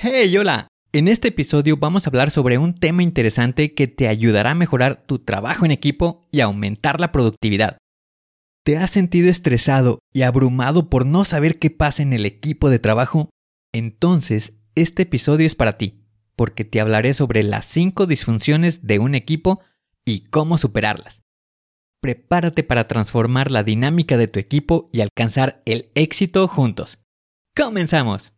Hey, hola. En este episodio vamos a hablar sobre un tema interesante que te ayudará a mejorar tu trabajo en equipo y aumentar la productividad. ¿Te has sentido estresado y abrumado por no saber qué pasa en el equipo de trabajo? Entonces, este episodio es para ti, porque te hablaré sobre las 5 disfunciones de un equipo y cómo superarlas. Prepárate para transformar la dinámica de tu equipo y alcanzar el éxito juntos. ¡Comenzamos!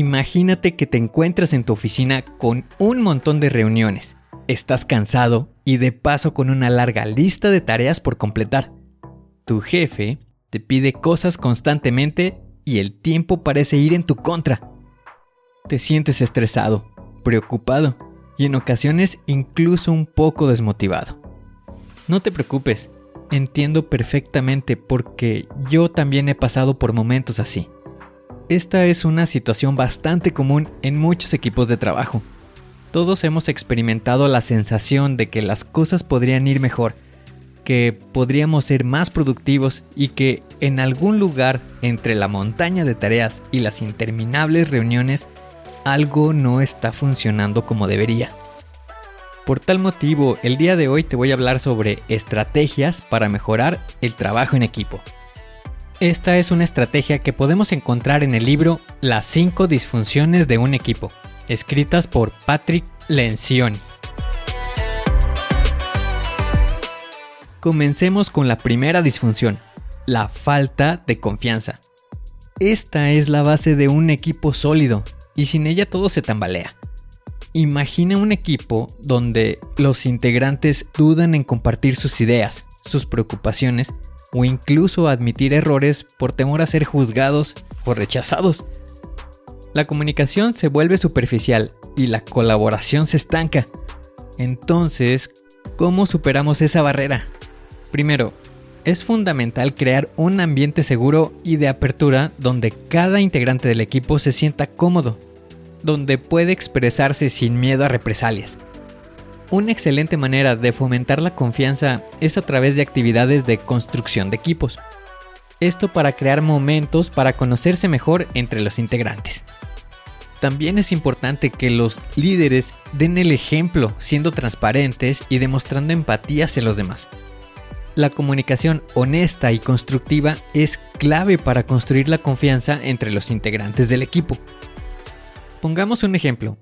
Imagínate que te encuentras en tu oficina con un montón de reuniones. Estás cansado y de paso con una larga lista de tareas por completar. Tu jefe te pide cosas constantemente y el tiempo parece ir en tu contra. Te sientes estresado, preocupado y en ocasiones incluso un poco desmotivado. No te preocupes, entiendo perfectamente porque yo también he pasado por momentos así. Esta es una situación bastante común en muchos equipos de trabajo. Todos hemos experimentado la sensación de que las cosas podrían ir mejor, que podríamos ser más productivos y que en algún lugar entre la montaña de tareas y las interminables reuniones algo no está funcionando como debería. Por tal motivo, el día de hoy te voy a hablar sobre estrategias para mejorar el trabajo en equipo. Esta es una estrategia que podemos encontrar en el libro Las 5 disfunciones de un equipo, escritas por Patrick Lencioni. Comencemos con la primera disfunción, la falta de confianza. Esta es la base de un equipo sólido y sin ella todo se tambalea. Imagina un equipo donde los integrantes dudan en compartir sus ideas, sus preocupaciones o incluso admitir errores por temor a ser juzgados o rechazados. La comunicación se vuelve superficial y la colaboración se estanca. Entonces, ¿cómo superamos esa barrera? Primero, es fundamental crear un ambiente seguro y de apertura donde cada integrante del equipo se sienta cómodo, donde puede expresarse sin miedo a represalias. Una excelente manera de fomentar la confianza es a través de actividades de construcción de equipos. Esto para crear momentos para conocerse mejor entre los integrantes. También es importante que los líderes den el ejemplo siendo transparentes y demostrando empatía hacia los demás. La comunicación honesta y constructiva es clave para construir la confianza entre los integrantes del equipo. Pongamos un ejemplo.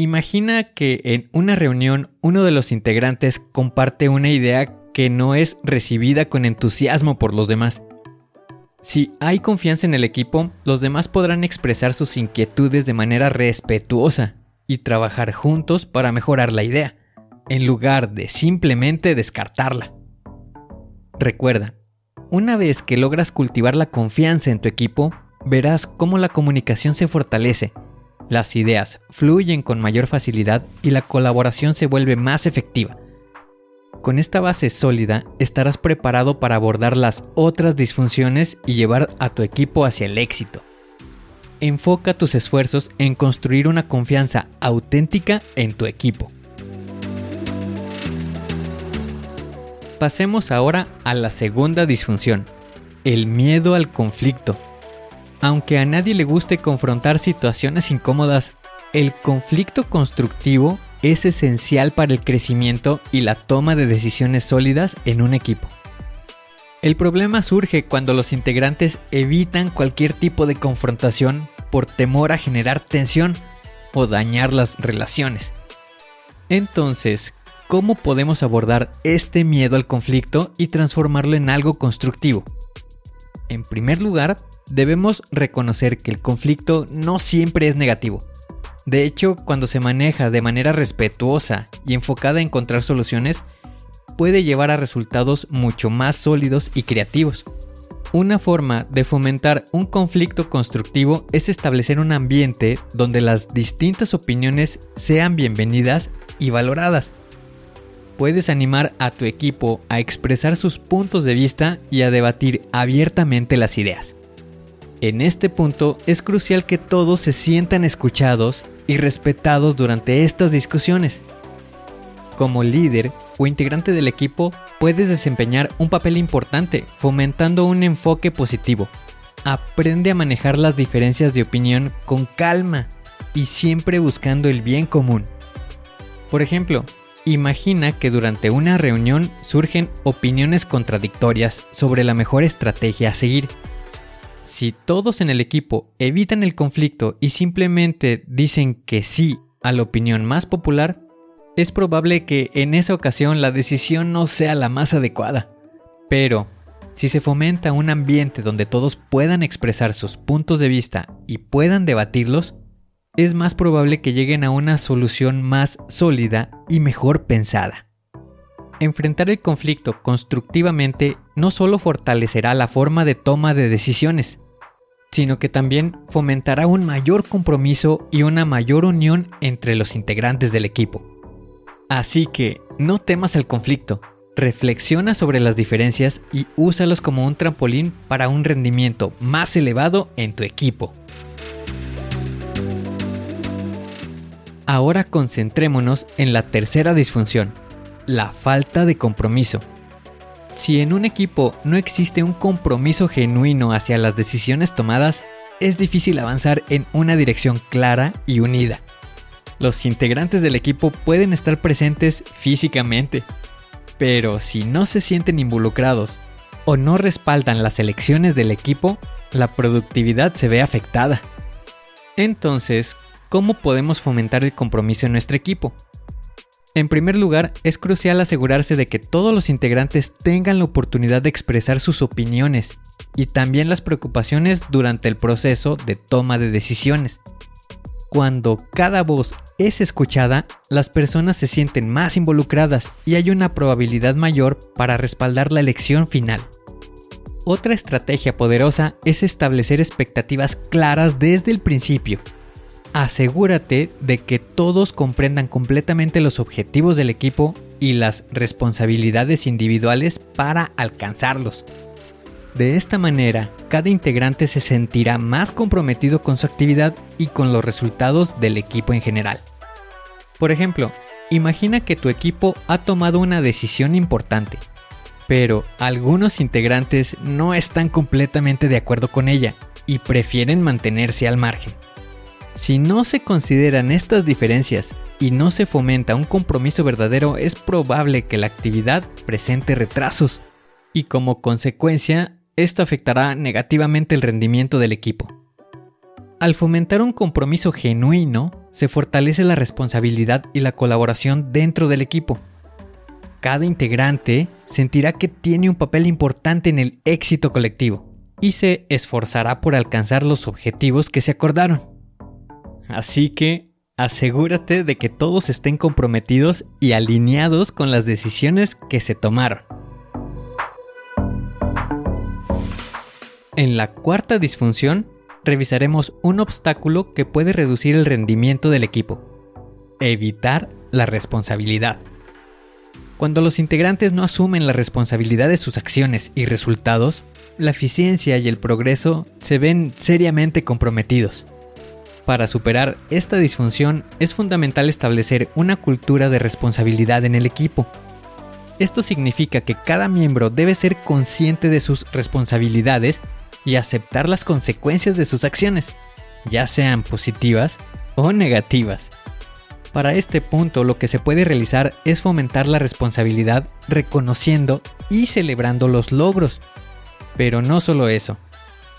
Imagina que en una reunión uno de los integrantes comparte una idea que no es recibida con entusiasmo por los demás. Si hay confianza en el equipo, los demás podrán expresar sus inquietudes de manera respetuosa y trabajar juntos para mejorar la idea, en lugar de simplemente descartarla. Recuerda, una vez que logras cultivar la confianza en tu equipo, verás cómo la comunicación se fortalece las ideas fluyen con mayor facilidad y la colaboración se vuelve más efectiva. Con esta base sólida estarás preparado para abordar las otras disfunciones y llevar a tu equipo hacia el éxito. Enfoca tus esfuerzos en construir una confianza auténtica en tu equipo. Pasemos ahora a la segunda disfunción, el miedo al conflicto. Aunque a nadie le guste confrontar situaciones incómodas, el conflicto constructivo es esencial para el crecimiento y la toma de decisiones sólidas en un equipo. El problema surge cuando los integrantes evitan cualquier tipo de confrontación por temor a generar tensión o dañar las relaciones. Entonces, ¿cómo podemos abordar este miedo al conflicto y transformarlo en algo constructivo? En primer lugar, debemos reconocer que el conflicto no siempre es negativo. De hecho, cuando se maneja de manera respetuosa y enfocada a encontrar soluciones, puede llevar a resultados mucho más sólidos y creativos. Una forma de fomentar un conflicto constructivo es establecer un ambiente donde las distintas opiniones sean bienvenidas y valoradas. Puedes animar a tu equipo a expresar sus puntos de vista y a debatir abiertamente las ideas. En este punto es crucial que todos se sientan escuchados y respetados durante estas discusiones. Como líder o integrante del equipo, puedes desempeñar un papel importante fomentando un enfoque positivo. Aprende a manejar las diferencias de opinión con calma y siempre buscando el bien común. Por ejemplo, Imagina que durante una reunión surgen opiniones contradictorias sobre la mejor estrategia a seguir. Si todos en el equipo evitan el conflicto y simplemente dicen que sí a la opinión más popular, es probable que en esa ocasión la decisión no sea la más adecuada. Pero, si se fomenta un ambiente donde todos puedan expresar sus puntos de vista y puedan debatirlos, es más probable que lleguen a una solución más sólida y mejor pensada. Enfrentar el conflicto constructivamente no solo fortalecerá la forma de toma de decisiones, sino que también fomentará un mayor compromiso y una mayor unión entre los integrantes del equipo. Así que no temas el conflicto, reflexiona sobre las diferencias y úsalos como un trampolín para un rendimiento más elevado en tu equipo. Ahora concentrémonos en la tercera disfunción, la falta de compromiso. Si en un equipo no existe un compromiso genuino hacia las decisiones tomadas, es difícil avanzar en una dirección clara y unida. Los integrantes del equipo pueden estar presentes físicamente, pero si no se sienten involucrados o no respaldan las elecciones del equipo, la productividad se ve afectada. Entonces, ¿Cómo podemos fomentar el compromiso en nuestro equipo? En primer lugar, es crucial asegurarse de que todos los integrantes tengan la oportunidad de expresar sus opiniones y también las preocupaciones durante el proceso de toma de decisiones. Cuando cada voz es escuchada, las personas se sienten más involucradas y hay una probabilidad mayor para respaldar la elección final. Otra estrategia poderosa es establecer expectativas claras desde el principio asegúrate de que todos comprendan completamente los objetivos del equipo y las responsabilidades individuales para alcanzarlos. De esta manera, cada integrante se sentirá más comprometido con su actividad y con los resultados del equipo en general. Por ejemplo, imagina que tu equipo ha tomado una decisión importante, pero algunos integrantes no están completamente de acuerdo con ella y prefieren mantenerse al margen. Si no se consideran estas diferencias y no se fomenta un compromiso verdadero, es probable que la actividad presente retrasos y como consecuencia, esto afectará negativamente el rendimiento del equipo. Al fomentar un compromiso genuino, se fortalece la responsabilidad y la colaboración dentro del equipo. Cada integrante sentirá que tiene un papel importante en el éxito colectivo y se esforzará por alcanzar los objetivos que se acordaron. Así que asegúrate de que todos estén comprometidos y alineados con las decisiones que se tomaron. En la cuarta disfunción, revisaremos un obstáculo que puede reducir el rendimiento del equipo. Evitar la responsabilidad. Cuando los integrantes no asumen la responsabilidad de sus acciones y resultados, la eficiencia y el progreso se ven seriamente comprometidos. Para superar esta disfunción es fundamental establecer una cultura de responsabilidad en el equipo. Esto significa que cada miembro debe ser consciente de sus responsabilidades y aceptar las consecuencias de sus acciones, ya sean positivas o negativas. Para este punto lo que se puede realizar es fomentar la responsabilidad reconociendo y celebrando los logros. Pero no solo eso,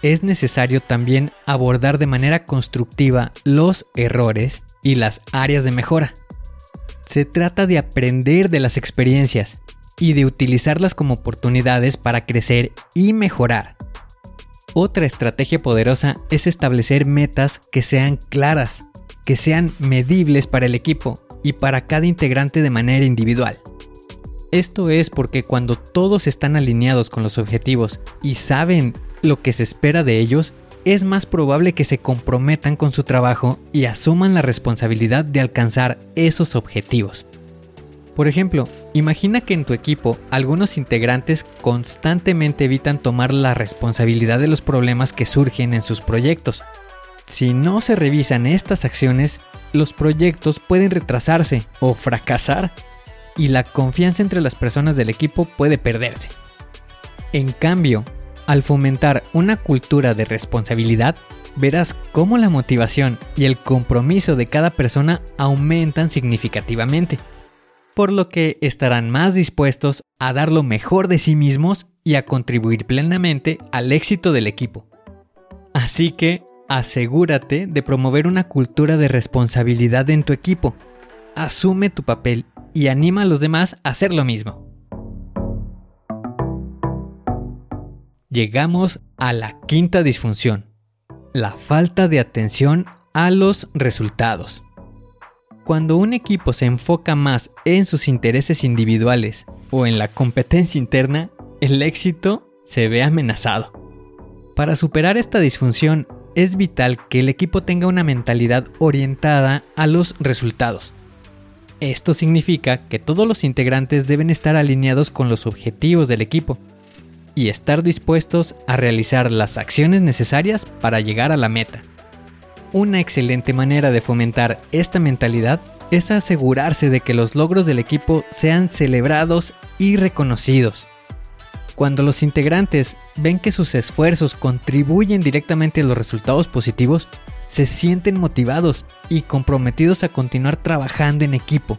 es necesario también abordar de manera constructiva los errores y las áreas de mejora. Se trata de aprender de las experiencias y de utilizarlas como oportunidades para crecer y mejorar. Otra estrategia poderosa es establecer metas que sean claras, que sean medibles para el equipo y para cada integrante de manera individual. Esto es porque cuando todos están alineados con los objetivos y saben lo que se espera de ellos, es más probable que se comprometan con su trabajo y asuman la responsabilidad de alcanzar esos objetivos. Por ejemplo, imagina que en tu equipo algunos integrantes constantemente evitan tomar la responsabilidad de los problemas que surgen en sus proyectos. Si no se revisan estas acciones, los proyectos pueden retrasarse o fracasar y la confianza entre las personas del equipo puede perderse. En cambio, al fomentar una cultura de responsabilidad, verás cómo la motivación y el compromiso de cada persona aumentan significativamente, por lo que estarán más dispuestos a dar lo mejor de sí mismos y a contribuir plenamente al éxito del equipo. Así que asegúrate de promover una cultura de responsabilidad en tu equipo. Asume tu papel y anima a los demás a hacer lo mismo. Llegamos a la quinta disfunción, la falta de atención a los resultados. Cuando un equipo se enfoca más en sus intereses individuales o en la competencia interna, el éxito se ve amenazado. Para superar esta disfunción es vital que el equipo tenga una mentalidad orientada a los resultados. Esto significa que todos los integrantes deben estar alineados con los objetivos del equipo y estar dispuestos a realizar las acciones necesarias para llegar a la meta. Una excelente manera de fomentar esta mentalidad es asegurarse de que los logros del equipo sean celebrados y reconocidos. Cuando los integrantes ven que sus esfuerzos contribuyen directamente a los resultados positivos, se sienten motivados y comprometidos a continuar trabajando en equipo.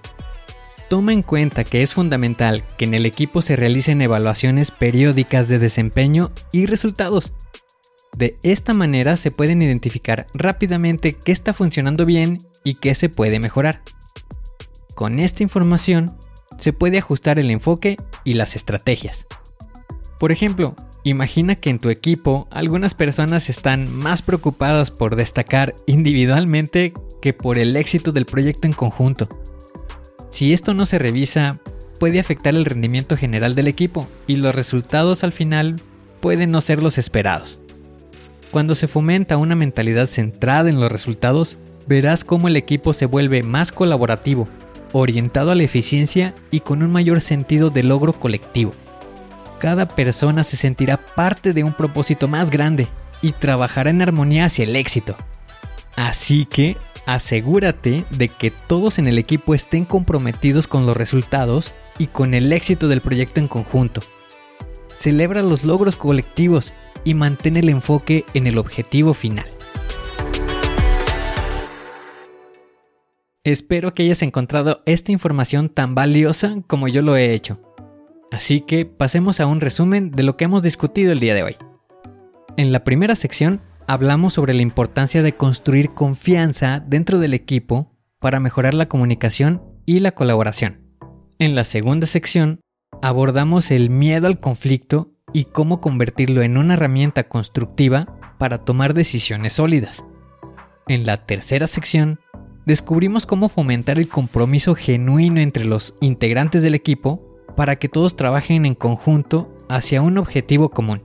Toma en cuenta que es fundamental que en el equipo se realicen evaluaciones periódicas de desempeño y resultados. De esta manera se pueden identificar rápidamente qué está funcionando bien y qué se puede mejorar. Con esta información se puede ajustar el enfoque y las estrategias. Por ejemplo, imagina que en tu equipo algunas personas están más preocupadas por destacar individualmente que por el éxito del proyecto en conjunto. Si esto no se revisa, puede afectar el rendimiento general del equipo y los resultados al final pueden no ser los esperados. Cuando se fomenta una mentalidad centrada en los resultados, verás cómo el equipo se vuelve más colaborativo, orientado a la eficiencia y con un mayor sentido de logro colectivo. Cada persona se sentirá parte de un propósito más grande y trabajará en armonía hacia el éxito. Así que asegúrate de que todos en el equipo estén comprometidos con los resultados y con el éxito del proyecto en conjunto. Celebra los logros colectivos y mantén el enfoque en el objetivo final. Espero que hayas encontrado esta información tan valiosa como yo lo he hecho. Así que pasemos a un resumen de lo que hemos discutido el día de hoy. En la primera sección hablamos sobre la importancia de construir confianza dentro del equipo para mejorar la comunicación y la colaboración. En la segunda sección abordamos el miedo al conflicto y cómo convertirlo en una herramienta constructiva para tomar decisiones sólidas. En la tercera sección descubrimos cómo fomentar el compromiso genuino entre los integrantes del equipo para que todos trabajen en conjunto hacia un objetivo común.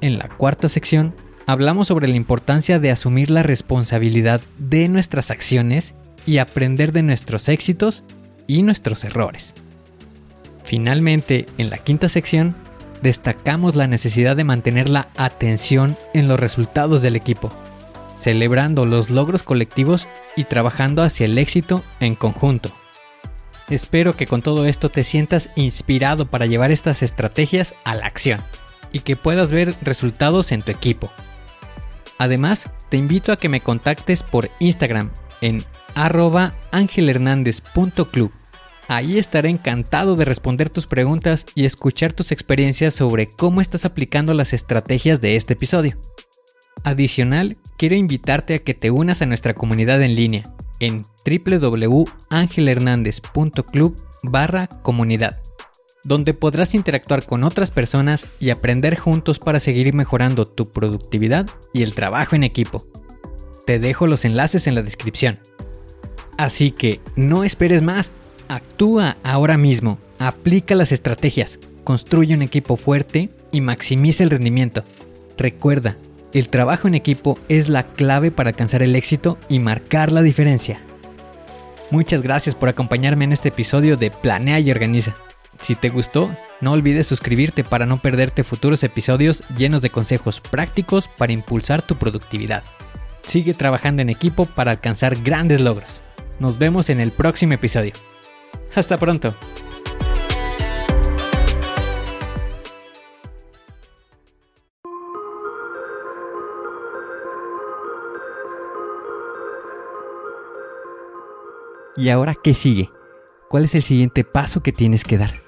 En la cuarta sección hablamos sobre la importancia de asumir la responsabilidad de nuestras acciones y aprender de nuestros éxitos y nuestros errores. Finalmente, en la quinta sección, destacamos la necesidad de mantener la atención en los resultados del equipo, celebrando los logros colectivos y trabajando hacia el éxito en conjunto. Espero que con todo esto te sientas inspirado para llevar estas estrategias a la acción. y que puedas ver resultados en tu equipo. Además, te invito a que me contactes por Instagram en arroba angelhernandez.club. Ahí estaré encantado de responder tus preguntas y escuchar tus experiencias sobre cómo estás aplicando las estrategias de este episodio. Adicional, quiero invitarte a que te unas a nuestra comunidad en línea en www.angelhernandez.club barra comunidad, donde podrás interactuar con otras personas y aprender juntos para seguir mejorando tu productividad y el trabajo en equipo. Te dejo los enlaces en la descripción. Así que no esperes más, actúa ahora mismo, aplica las estrategias, construye un equipo fuerte y maximiza el rendimiento. Recuerda, el trabajo en equipo es la clave para alcanzar el éxito y marcar la diferencia. Muchas gracias por acompañarme en este episodio de Planea y Organiza. Si te gustó, no olvides suscribirte para no perderte futuros episodios llenos de consejos prácticos para impulsar tu productividad. Sigue trabajando en equipo para alcanzar grandes logros. Nos vemos en el próximo episodio. Hasta pronto. ¿Y ahora qué sigue? ¿Cuál es el siguiente paso que tienes que dar?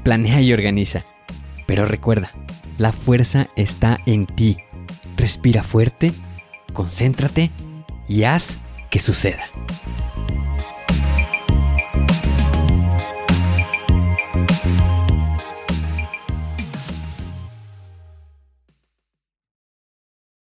Planea y Organiza. Pero recuerda, la fuerza está en ti. Respira fuerte, concéntrate y haz que suceda.